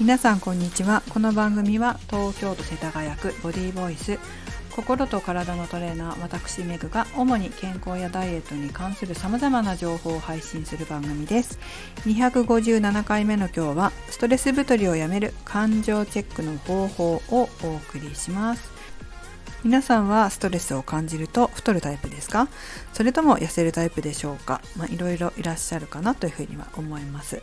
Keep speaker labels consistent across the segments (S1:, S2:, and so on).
S1: 皆さんこんにちは。この番組は東京都世田谷区ボディーボイス。心と体のトレーナー私メグが主に健康やダイエットに関する様々な情報を配信する番組です。257回目の今日はストレス太りをやめる感情チェックの方法をお送りします。皆さんはストレスを感じると太るタイプですか？それとも痩せるタイプでしょうか？まあ、いろいろいらっしゃるかなというふうには思います。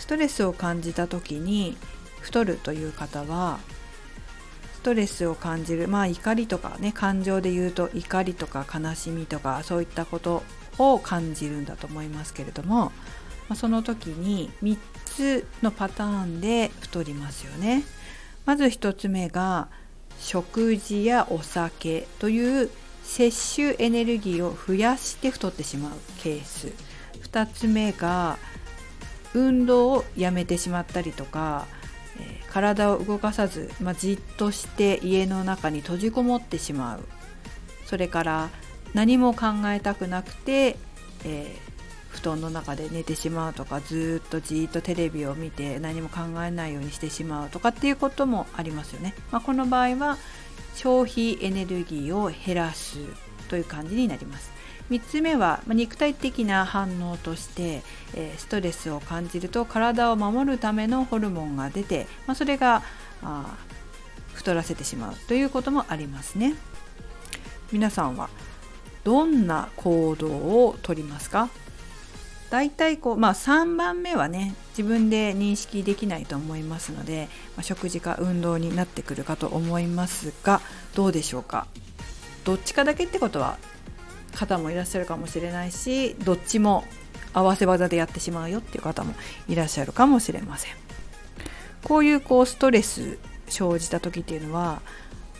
S1: ストレスを感じた時に太るという方はストレスを感じるまあ怒りとかね感情で言うと怒りとか悲しみとかそういったことを感じるんだと思いますけれども、ま、その時に3つのパターンで太りますよね。まず1つ目が食事やお酒という摂取エネルギーを増やして太ってしまうケース2つ目が運動をやめてしまったりとか、体を動かさず、まあ、じっとして家の中に閉じこもってしまうそれから何も考えたくなくて、えー、布団の中で寝てしまうとかずっとじっとテレビを見て何も考えないようにしてしまうとかっていうこともありますよね。まあ、この場合は消費エネルギーを減らすという感じになります。3つ目は肉体的な反応として、ストレスを感じると体を守るためのホルモンが出て、それが太らせてしまうということもありますね。皆さんはどんな行動をとりますか？大体こう、まあ、3番目はね自分で認識できないと思いますので、ま、食事か運動になってくるかと思いますがどうでしょうか？どっちかだけってことは方もいらっしゃるかもしれないしどっちも合わせ技でやってしまうよっていう方もいらっしゃるかもしれません。こういうこうストレス生じた時っていうのは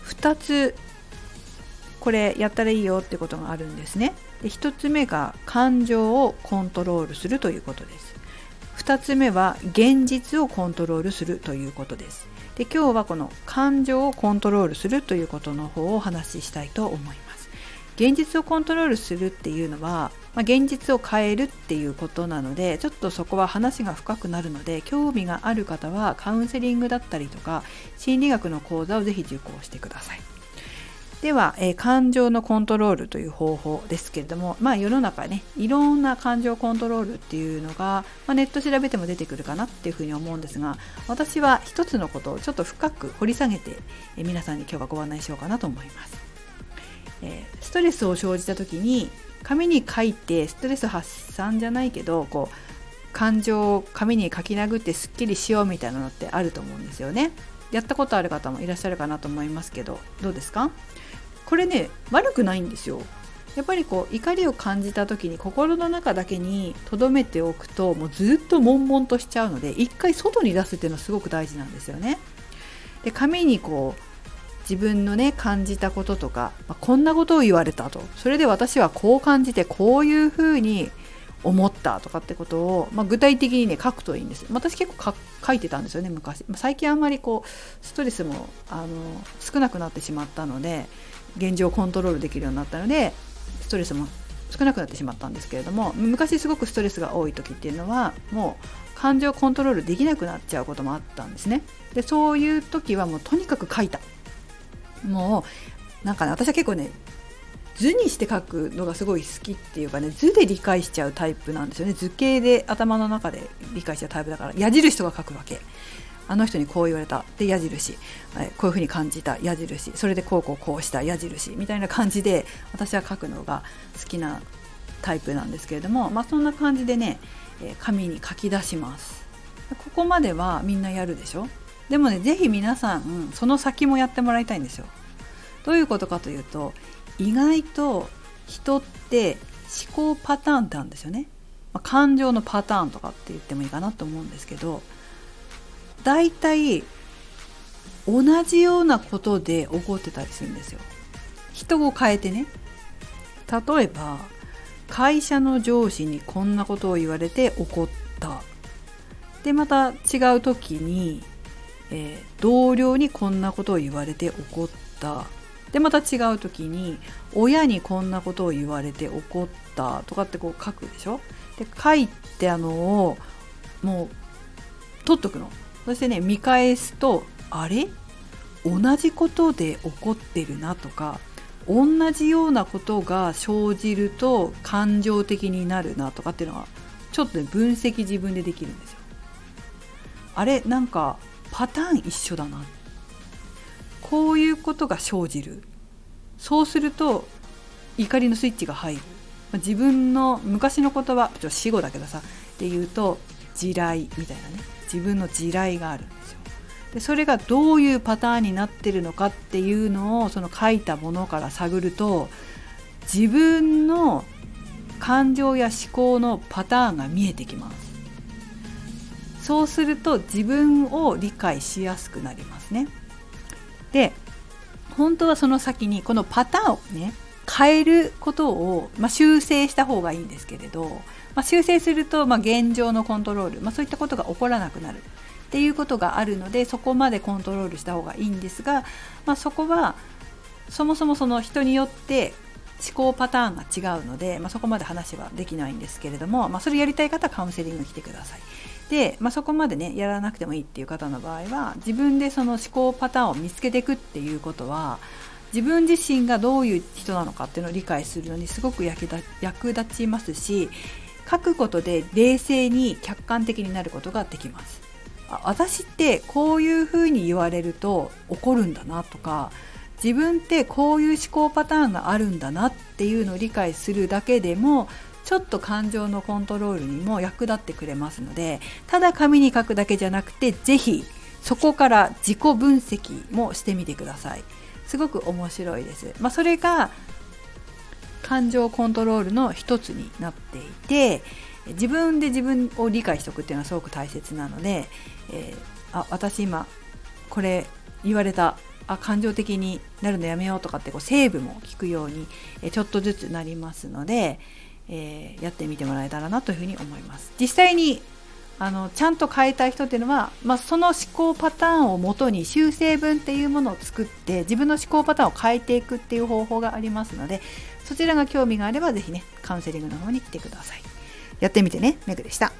S1: 2つこれやったらいいよってことがあるんですね。で1つ目が感情をコントロールするということです。2つ目は現実をコントロールするということです。で今日はこの感情をコントロールするということの方をお話ししたいと思います。現実をコントロールするっていうのは、まあ、現実を変えるっていうことなのでちょっとそこは話が深くなるので興味がある方はカウンセリングだったりとか心理学の講座をぜひ受講してください。では、えー、感情のコントロールという方法ですけれども、まあ、世の中ねいろんな感情コントロールっていうのが、まあ、ネット調べても出てくるかなっていうふうに思うんですが私は一つのことをちょっと深く掘り下げて、えー、皆さんに今日はご案内しようかなと思います。え、ストレスを生じた時に紙に書いてストレス発散じゃないけどこう感情を紙に書き殴ってすっきりしようみたいなのってあると思うんですよね。やったことある方もいらっしゃるかなと思いますけどどうですか？これね悪くないんですよ。やっぱりこう怒りを感じた時に心の中だけに留めておくともうずっと悶々としちゃうので一回外に出すっていうのはすごく大事なんですよね。で紙にこう自分のね感じたこととか、まあ、こんなことを言われたと。それで私はこう感じてこういうふうに思ったとかってことを、まあ、具体的にね書くといいんです私結構書いてたんですよね昔。まあ最近あんまりこうストレスもあの少なくなってしまったので現状をコントロールできるようになったのでストレスも少なくなってしまったんですけれども昔すごくストレスが多い時っていうのはもう感情をコントロールできなくなっちゃうこともあったんですね。でそういう時はもうとにかく書いた。もうなんかね私は結構ね図にして書くのがすごい好きっていうかね図で理解しちゃうタイプなんですよね。図形で頭の中で理解しちゃうタイプだから矢印とか書くわけ。あの人にこう言われた。で矢印、はい、こういうふうに感じた。矢印。それでこうこうこうした。矢印。みたいな感じで私は書くのが好きなタイプなんですけれどもまあそんな感じでね紙に書き出します。ここまではみんなやるでしょ？でもね是非皆さんその先もやってもらいたいんですよ。どういうことかというと意外と人って思考パターンってあるんですよね。まあ、感情のパターンとかって言ってもいいかなと思うんですけど大体同じようなことで起こってたりするんですよ。人を変えてね。例えば会社の上司にこんなことを言われて怒った。でまた違う時にえー、同僚にこんなことを言われて怒ったでまた違う時に親にこんなことを言われて怒ったとかってこう書くでしょ？で書いてあのをもう取っとくの。そしてね見返すとあれ？同じことで起こってるなとか同じようなことが生じると感情的になるなとかっていうのがちょっと、ね、分析自分でできるんですよ。あれなんかパターン一緒だなって。こういうことが生じる。そうすると怒りのスイッチが入る。自分の昔の言葉ちょっと死語だけどさっていうと地雷みたいなね。自分の地雷があるんですよ。でそれがどういうパターンになってるのかっていうのをその書いたものから探ると自分の感情や思考のパターンが見えてきます。そうすると自分を理解しやすくなりますね。で本当はその先にこのパターンをね変えることを、まあ、修正した方がいいんですけれど、まあ、修正すると、まあ、現状のコントロール、まそういったことが起こらなくなるっていうことがあるのでそこまでコントロールした方がいいんですが、まそこはそもそもその人によって思考パターンが違うので、ま、そこまで話はできないんですけれども、ま、それやりたい方はカウンセリングに来てください。で、まあ、そこまでねやらなくてもいいっていう方の場合は自分でその思考パターンを見つけていくっていうことは自分自身がどういう人なのかっていうのを理解するのにすごく役立ちますし書くことで冷静に客観的になることができます。私ってこういうふうに言われると怒るんだなとか自分ってこういう思考パターンがあるんだなっていうのを理解するだけでもちょっと感情のコントロールにも役立ってくれますのでただ紙に書くだけじゃなくて是非そこから自己分析もしてみてください。すごく面白いです、まあ、それが感情コントロールの一つになっていて自分で自分を理解しておくっていうのはすごく大切なので、えー、あ私今これ言われたあ感情的になるのやめようとかってこうセーブも聞くように、えちょっとずつなりますので、えー、やってみてもらえたらなというふうに思います。実際にあのちゃんと変えたい人っていうのは、まあ、その思考パターンをもとに修正文っていうものを作って自分の思考パターンを変えていくっていう方法がありますのでそちらが興味があれば是非ねカウンセリングの方に来てください。やってみてね、メグでした。